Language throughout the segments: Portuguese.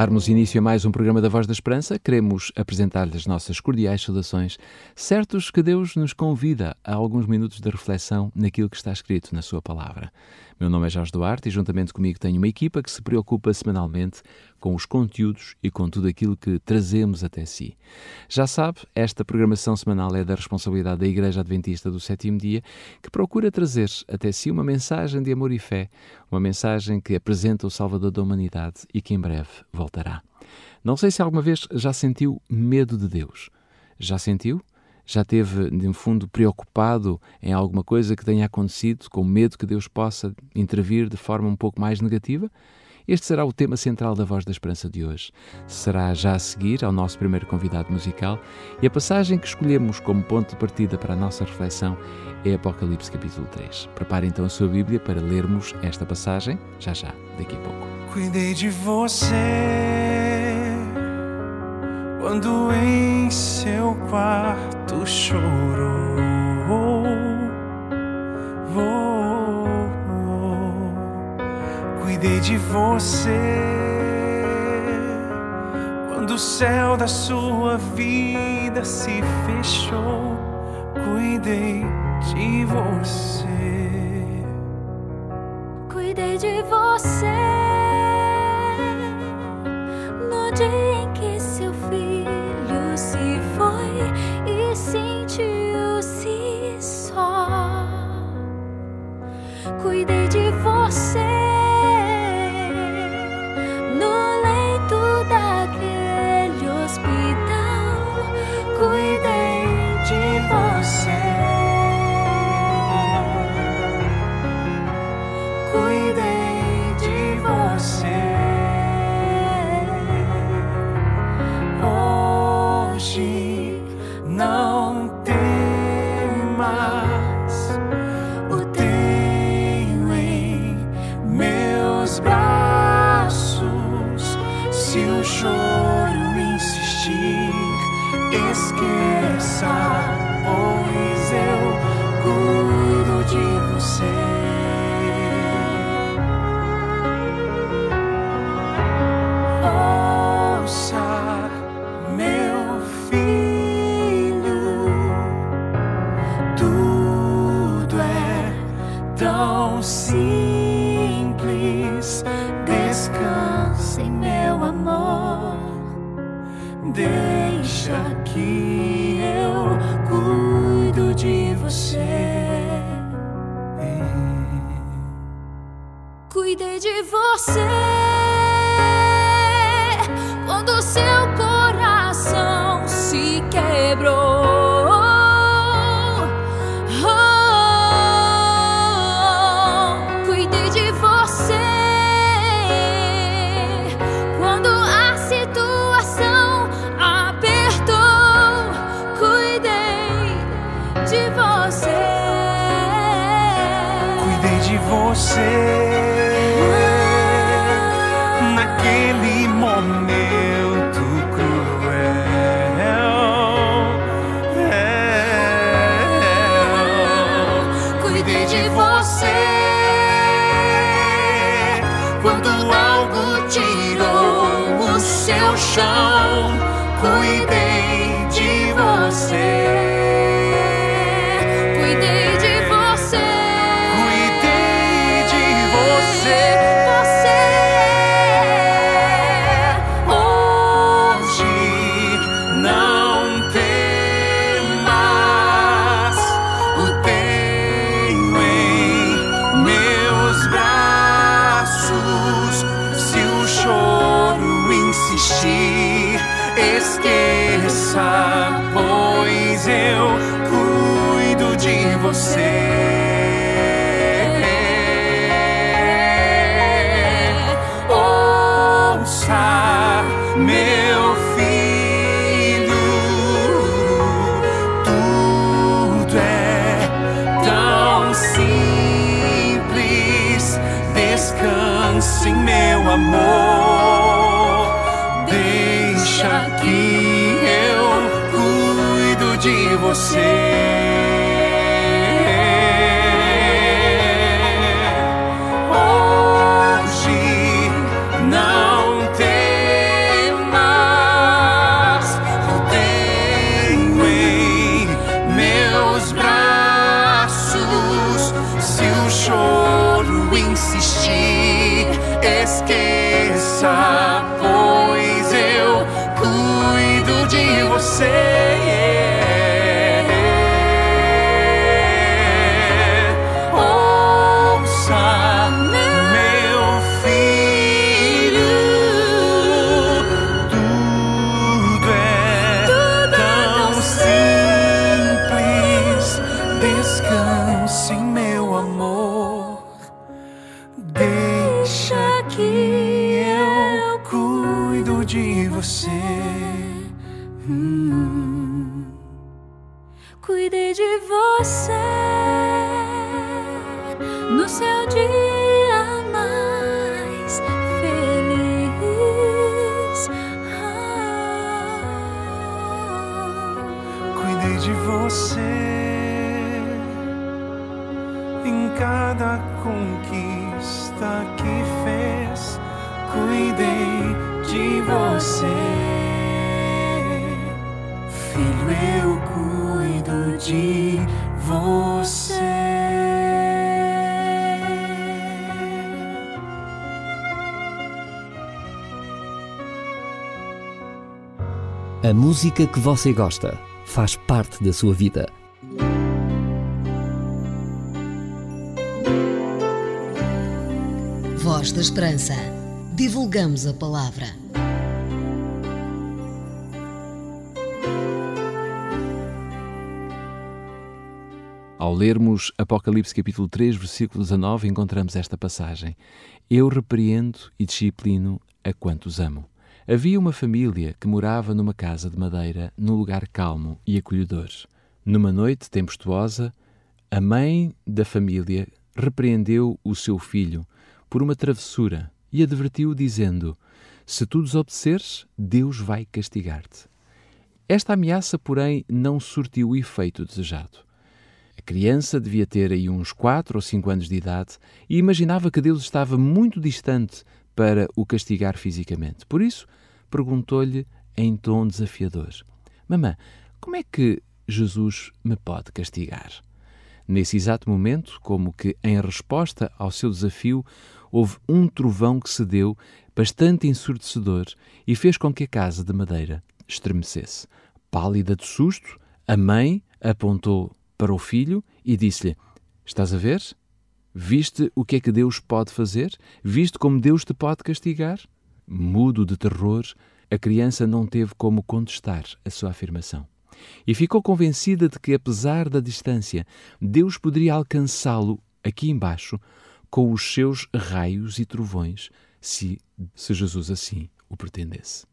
Darmos início a mais um programa da Voz da Esperança, queremos apresentar-lhe as nossas cordiais saudações, certos que Deus nos convida a alguns minutos de reflexão naquilo que está escrito na Sua palavra. Meu nome é Jorge Duarte e, juntamente comigo, tenho uma equipa que se preocupa semanalmente com os conteúdos e com tudo aquilo que trazemos até si. Já sabe, esta programação semanal é da responsabilidade da Igreja Adventista do Sétimo Dia, que procura trazer até si uma mensagem de amor e fé, uma mensagem que apresenta o Salvador da humanidade e que em breve voltará. Não sei se alguma vez já sentiu medo de Deus. Já sentiu? Já teve, de um fundo, preocupado em alguma coisa que tenha acontecido, com medo que Deus possa intervir de forma um pouco mais negativa? Este será o tema central da Voz da Esperança de hoje. Será já a seguir ao nosso primeiro convidado musical e a passagem que escolhemos como ponto de partida para a nossa reflexão é Apocalipse capítulo 3. Prepare então a sua Bíblia para lermos esta passagem já já, daqui a pouco. Cuidei de você quando em seu quarto chorou. Cuidei de você quando o céu da sua vida se fechou. Cuidei de você. Cuidei de você Cuidei de você quando seu coração se quebrou. Oh, cuidei de você quando a situação apertou. Cuidei de você. Cuidei de você naquele momento meu filho, tudo é tão simples. Descanse meu amor, deixa que eu cuido de você. Descanse, meu amor. Deixa que eu cuido de você. Hum, cuidei de você. Cada conquista que fez. Cuidei de você, filho. Eu cuido de você. A música que você gosta faz parte da sua vida. Voz da Esperança. Divulgamos a palavra. Ao lermos Apocalipse capítulo 3, versículo 19, encontramos esta passagem: Eu repreendo e disciplino a quantos amo. Havia uma família que morava numa casa de madeira, num lugar calmo e acolhedor. Numa noite tempestuosa, a mãe da família repreendeu o seu filho por uma travessura e advertiu, dizendo: Se tu desobedeceres, Deus vai castigar-te. Esta ameaça, porém, não surtiu o efeito desejado. A criança devia ter aí uns 4 ou 5 anos de idade e imaginava que Deus estava muito distante para o castigar fisicamente. Por isso, perguntou-lhe em tom desafiador: Mamã, como é que Jesus me pode castigar? Nesse exato momento, como que em resposta ao seu desafio, houve um trovão que se deu, bastante ensurdecedor, e fez com que a casa de madeira estremecesse. Pálida de susto, a mãe apontou para o filho e disse-lhe: Estás a ver? Viste o que é que Deus pode fazer? Viste como Deus te pode castigar? Mudo de terror, a criança não teve como contestar a sua afirmação. E ficou convencida de que, apesar da distância, Deus poderia alcançá-lo aqui embaixo com os seus raios e trovões, se, se Jesus assim o pretendesse.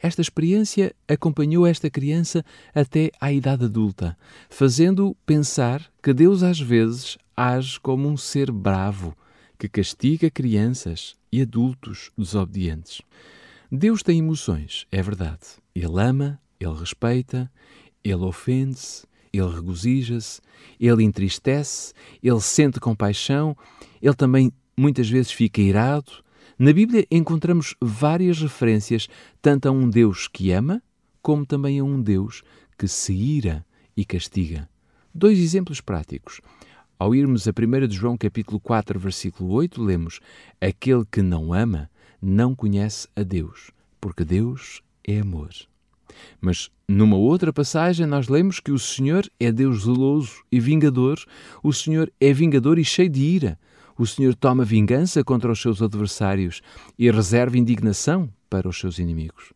Esta experiência acompanhou esta criança até à idade adulta, fazendo pensar que Deus às vezes age como um ser bravo que castiga crianças e adultos desobedientes. Deus tem emoções, é verdade. Ele ama, ele respeita, ele ofende-se, ele regozija-se, ele entristece, ele sente compaixão, ele também muitas vezes fica irado. Na Bíblia encontramos várias referências tanto a um Deus que ama, como também a um Deus que se ira e castiga. Dois exemplos práticos. Ao irmos a 1 de João capítulo 4, versículo 8, lemos: Aquele que não ama não conhece a Deus, porque Deus é amor. Mas numa outra passagem nós lemos que o Senhor é Deus zeloso e vingador, o Senhor é vingador e cheio de ira. O Senhor toma vingança contra os seus adversários e reserva indignação para os seus inimigos.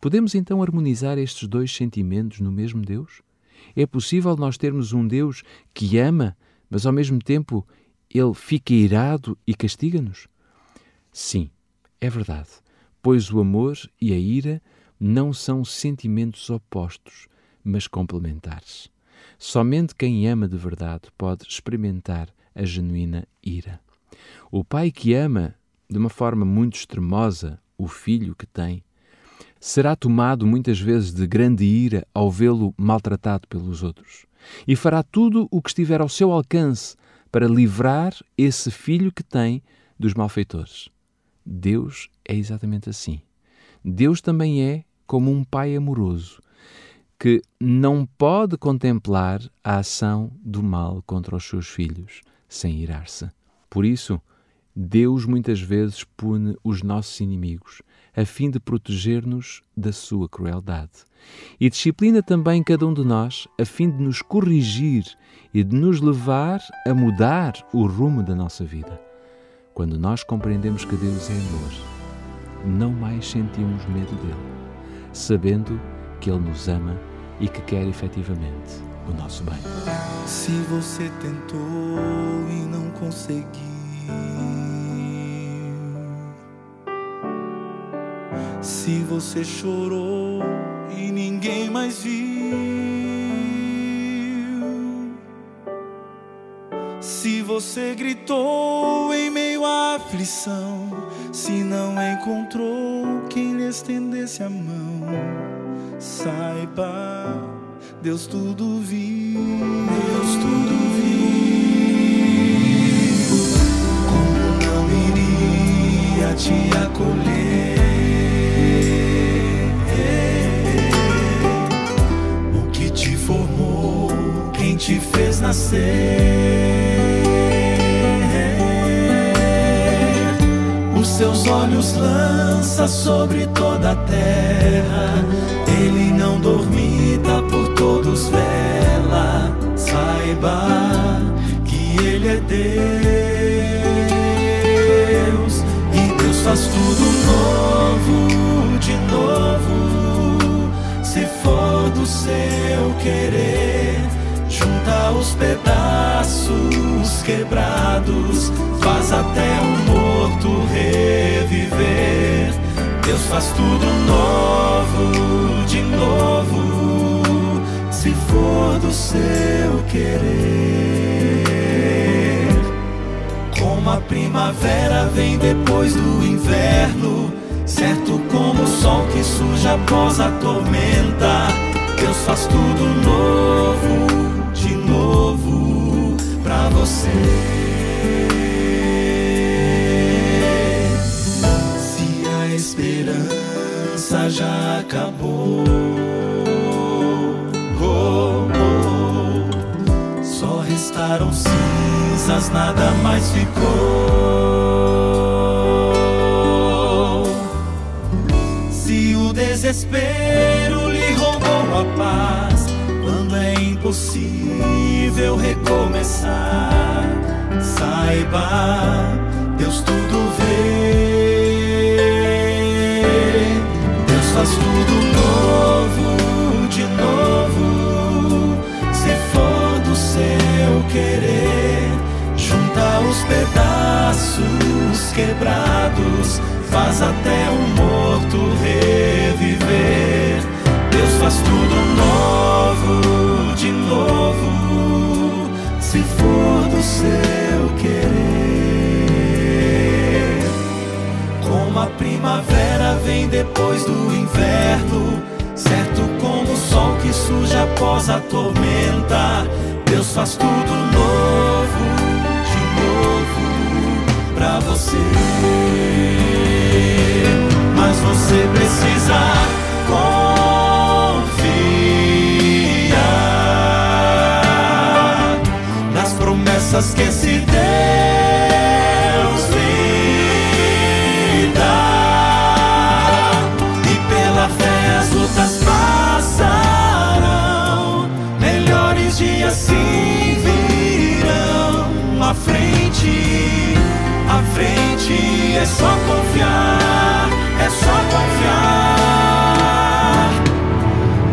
Podemos então harmonizar estes dois sentimentos no mesmo Deus? É possível nós termos um Deus que ama, mas ao mesmo tempo ele fica irado e castiga-nos? Sim, é verdade, pois o amor e a ira não são sentimentos opostos, mas complementares. Somente quem ama de verdade pode experimentar a genuína ira. O pai que ama de uma forma muito extremosa o filho que tem, será tomado muitas vezes de grande ira ao vê-lo maltratado pelos outros, e fará tudo o que estiver ao seu alcance para livrar esse filho que tem dos malfeitores. Deus é exatamente assim. Deus também é como um pai amoroso que não pode contemplar a ação do mal contra os seus filhos sem irar-se. Por isso, Deus muitas vezes pune os nossos inimigos a fim de proteger-nos da sua crueldade. E disciplina também cada um de nós a fim de nos corrigir e de nos levar a mudar o rumo da nossa vida. Quando nós compreendemos que Deus é amor, não mais sentimos medo dele, sabendo que ele nos ama e que quer efetivamente o nosso bem. Se você tentou e não conseguiu, Se você chorou e ninguém mais viu, se você gritou em meio à aflição, se não encontrou quem lhe estendesse a mão, saiba, Deus tudo viu, Deus tudo viu. Como não iria te acolher? O que te formou, quem te fez nascer? Olhos lança sobre toda a terra. Ele não dormita por todos vela. Saiba que Ele é Deus e Deus faz tudo novo de novo. Se for do seu querer, junta os pedaços quebrados, faz até o morto reviver. Deus faz tudo novo de novo, se for do seu querer. Como a primavera vem depois do inverno, certo como o sol que surge após a tormenta. Deus faz tudo novo, de novo, pra você. Já acabou, oh, oh, só restaram cinzas, nada mais ficou. Se o desespero lhe roubou a paz, quando é impossível recomeçar, saiba, quebrados, faz até o morto reviver. Deus faz tudo novo, de novo, se for do seu querer. Como a primavera vem depois do inverno, certo como o sol que surge após a tormenta. Deus faz tudo novo, pra você. Mas você precisa confiar nas promessas que esse Deus só confiar, é só confiar.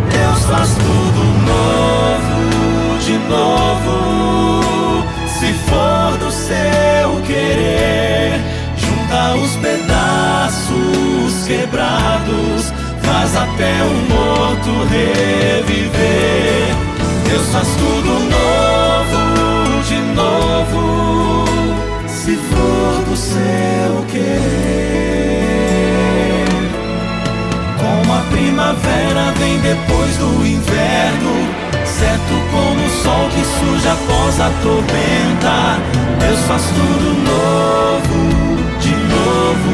Deus faz tudo novo, de novo. Se for do seu querer, junta os pedaços quebrados, faz até o morto reviver. Deus faz tudo novo, seu querer. Como a primavera vem depois do inverno, certo como o sol que surge após a tormenta. Deus faz tudo novo, de novo,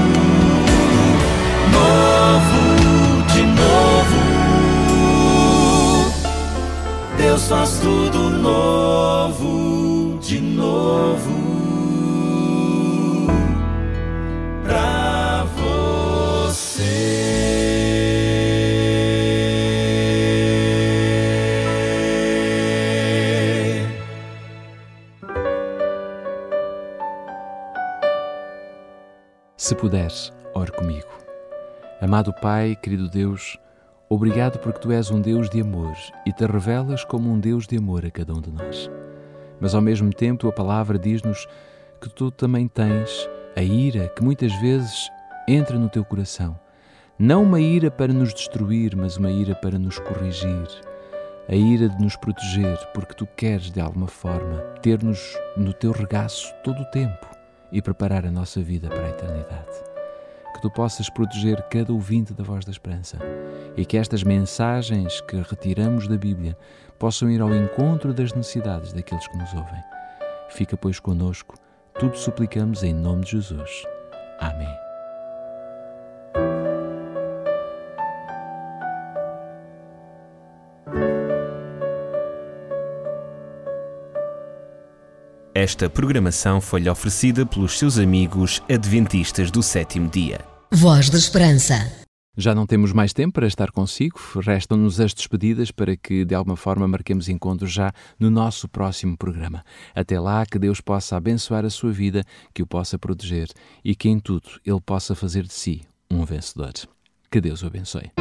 novo, de novo. Deus faz tudo novo, de novo. Puderes, ore comigo. Amado Pai, querido Deus, obrigado porque tu és um Deus de amor e te revelas como um Deus de amor a cada um de nós. Mas ao mesmo tempo, tua palavra diz-nos que tu também tens a ira que muitas vezes entra no teu coração, Não uma ira para nos destruir, mas uma ira para nos corrigir. A ira de nos proteger, porque tu queres, de alguma forma, ter-nos no teu regaço todo o tempo e preparar a nossa vida para a eternidade. Que tu possas proteger cada ouvinte da voz da esperança e que estas mensagens que retiramos da Bíblia possam ir ao encontro das necessidades daqueles que nos ouvem. Fica, pois, conosco, tudo suplicamos em nome de Jesus. Amém. Esta programação foi-lhe oferecida pelos seus amigos adventistas do sétimo dia. Voz da Esperança. Já não temos mais tempo para estar consigo, restam-nos as despedidas para que de alguma forma marquemos encontro já no nosso próximo programa. Até lá, que Deus possa abençoar a sua vida, que o possa proteger e que em tudo Ele possa fazer de si um vencedor. Que Deus o abençoe.